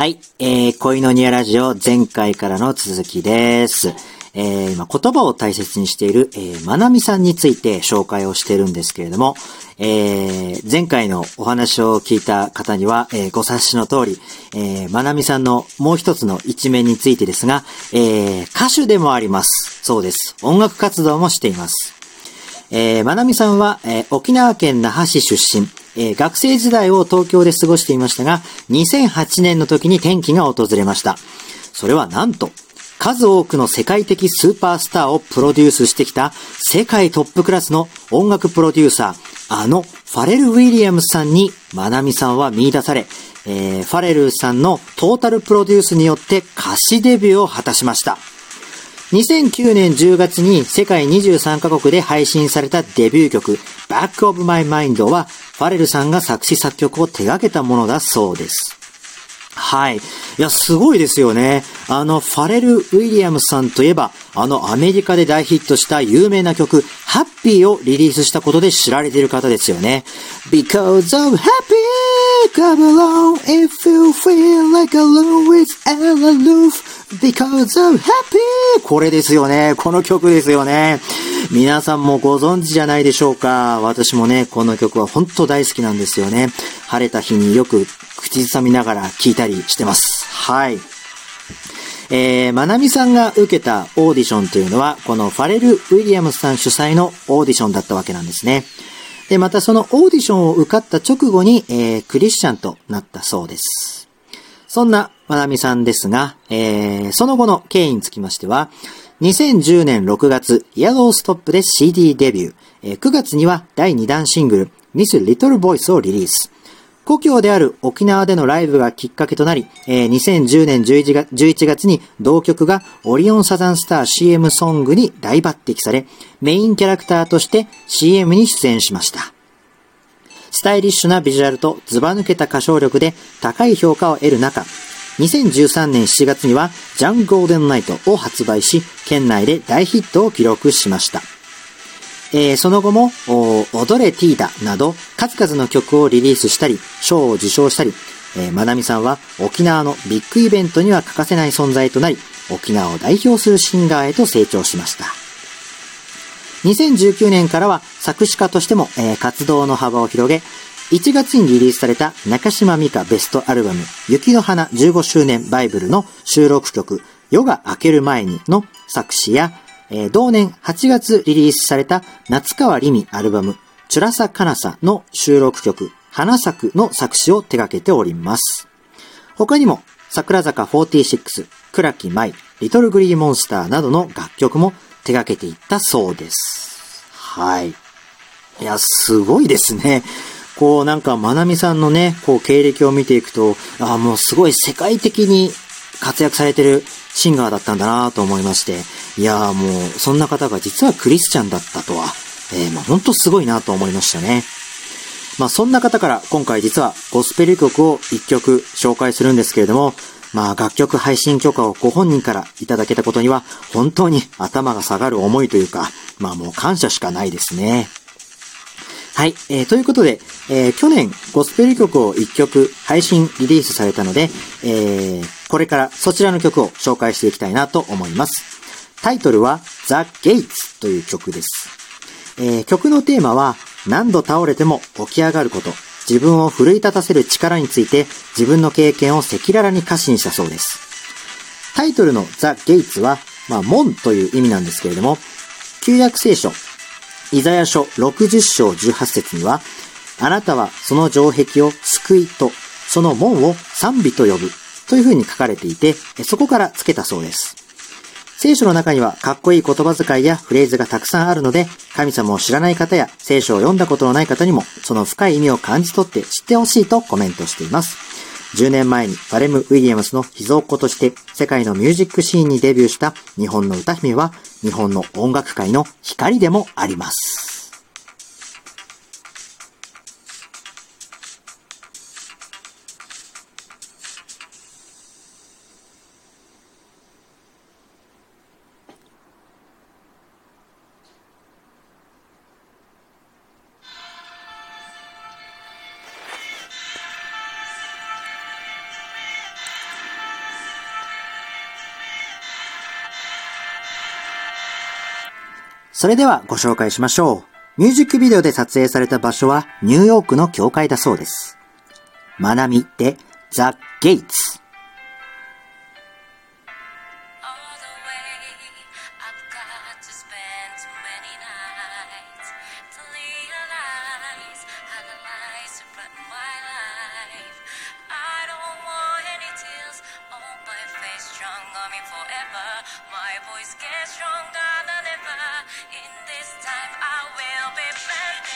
はい、えー、恋のニアラジオ前回からの続きです。えー、今言葉を大切にしている、えー、まなみさんについて紹介をしてるんですけれども、えー、前回のお話を聞いた方には、えー、ご察しの通り、えー、まなみさんのもう一つの一面についてですが、えー、歌手でもあります。そうです。音楽活動もしています。えー、まなみさんは、えー沖縄県那覇市出身、えー学生時代を東京で過ごしていましたが、2008年の時に転機が訪れました。それはなんと、数多くの世界的スーパースターをプロデュースしてきた世界トップクラスの音楽プロデューサー、あのファレル・ウィリアムスさんにまなみさんは見出され、えーファレルさんのトータルプロデュースによって歌詞デビューを果たしました。2009年10月に世界23カ国で配信されたデビュー曲 Back of My Mind はファレルさんが作詞作曲を手掛けたものだそうです。はい。いや、すごいですよね。あの、ファレル・ウィリアムさんといえば、あの、アメリカで大ヒットした有名な曲、ハッピーをリリースしたことで知られている方ですよね。Because of happy, come along if you feel like alone with a Loof. Because of happy. これですよね。この曲ですよね。皆さんもご存知じゃないでしょうか。私もね、この曲は本当大好きなんですよね。晴れた日によく口ずさみながら聴いたりしてます。はい。えー、まなみさんが受けたオーディションというのは、このファレル・ウィリアムスさん主催のオーディションだったわけなんですね。で、またそのオーディションを受かった直後に、えー、クリスチャンとなったそうです。そんなまなみさんですが、えー、その後の経緯につきましては、2010年6月、イヤローストップで CD デビュー、えー9月には第2弾シングル、Miss Little Voice をリリース。故郷である沖縄でのライブがきっかけとなり、えー2010年11月 ,11 月に同曲がオリオンサザンスター CM ソングに大抜擢され、メインキャラクターとして CM に出演しました。スタイリッシュなビジュアルとズバ抜けた歌唱力で高い評価を得る中、2013年7月にはジャンゴールデンナイトを発売し、県内で大ヒットを記録しました。えーその後も、踊れティーダなど、数々の曲をリリースしたり、賞を受賞したり、えーまなみさんは沖縄のビッグイベントには欠かせない存在となり、沖縄を代表するシンガーへと成長しました。2019年からは作詞家としても、えー活動の幅を広げ、1月にリリースされた中島美嘉ベストアルバム、雪の花15周年バイブルの収録曲、夜が明ける前にの作詞や、えー同年8月リリースされた夏川りみアルバム、チュラサカナサの収録曲、花咲くの作詞を手掛けております。他にも、桜坂46、倉木舞、リトルグリーモンスターなどの楽曲も手掛けていったそうです。はい。いや、すごいですね。こう、なんか、まなみさんのね、こう、経歴を見ていくと、ああもうすごい世界的に活躍されてるシンガーだったんだなと思いまして、いやーもう、そんな方が実はクリスチャンだったとは、えー、まあ本当すごいなと思いましたね。まあそんな方から今回実はゴスペル曲を一曲紹介するんですけれども、まあ楽曲配信許可をご本人からいただけたことには本当に頭が下がる思いというか、まあもう感謝しかないですね。はい、えー、ということで、えー去年ゴスペル曲を一曲配信リリースされたので、えーこれからそちらの曲を紹介していきたいなと思います。タイトルは The Gates という曲です。えー曲のテーマは何度倒れても起き上がること、自分を奮い立たせる力について自分の経験を赤裸々に歌詞にしたそうです。タイトルの The Gates は、まあ、門という意味なんですけれども、旧約聖書、イザヤ書60章18節には、あなたはその城壁を救いと、その門を賛美と呼ぶ、という風に書かれていて、そこから付けたそうです。聖書の中にはかっこいい言葉遣いやフレーズがたくさんあるので、神様を知らない方や聖書を読んだことのない方にも、その深い意味を感じ取って知ってほしいとコメントしています。10年前にバレム・ウィリアムスの秘蔵っ子として世界のミュージックシーンにデビューした日本の歌姫は日本の音楽界の光でもあります。それではご紹介しましょう。ミュージックビデオで撮影された場所はニューヨークの教会だそうです。まなみでザ・ゲイツ。On me forever. My voice gets stronger than ever. In this time, I will be better.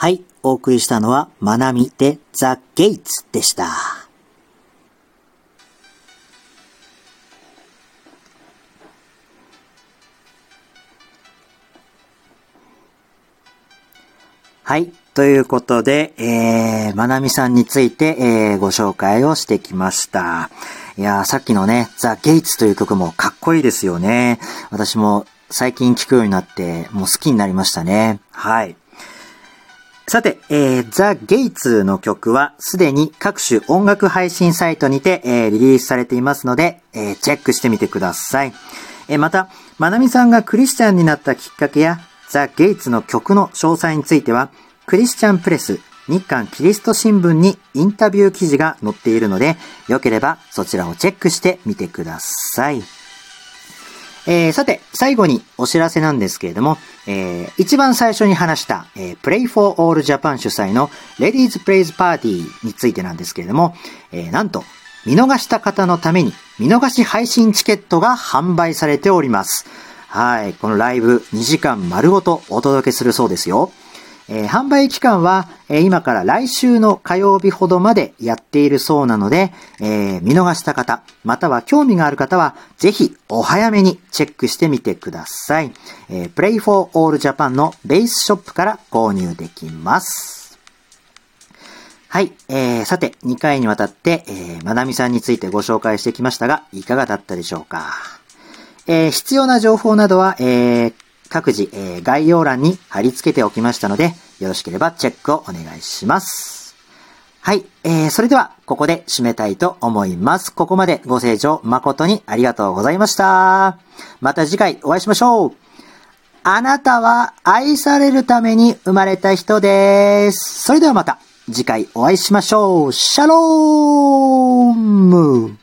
はい、お送りしたのは、まなみでザ・ゲイツでした。はい。ということで、えー、まなみさんについて、えー、ご紹介をしてきました。いやさっきのね、ザ・ゲイツという曲もかっこいいですよね。私も最近聴くようになって、もう好きになりましたね。はい。さて、えー、ザ・ゲイツの曲はすでに各種音楽配信サイトにて、えー、リリースされていますので、えー、チェックしてみてください。えー、また、まなみさんがクリスチャンになったきっかけや、ザ・ゲイツの曲の詳細については、クリスチャンプレス、日韓キリスト新聞にインタビュー記事が載っているので、よければそちらをチェックしてみてください。えー、さて、最後にお知らせなんですけれども、えー、一番最初に話した、えー、Play for All Japan 主催の Ladies Plays Party についてなんですけれども、えー、なんと、見逃した方のために見逃し配信チケットが販売されております。はい。このライブ2時間丸ごとお届けするそうですよ。えー、販売期間は、えー、今から来週の火曜日ほどまでやっているそうなので、えー、見逃した方、または興味がある方は、ぜひお早めにチェックしてみてください。えー、Play for All Japan のベースショップから購入できます。はい。えー、さて、2回にわたって、えー、まなみさんについてご紹介してきましたが、いかがだったでしょうか？えー、必要な情報などは、えー、各自、えー、概要欄に貼り付けておきましたので、よろしければチェックをお願いします。はい。えー、それでは、ここで締めたいと思います。ここまでご清聴誠にありがとうございました。また次回お会いしましょう。あなたは愛されるために生まれた人です。それではまた次回お会いしましょう。シャローム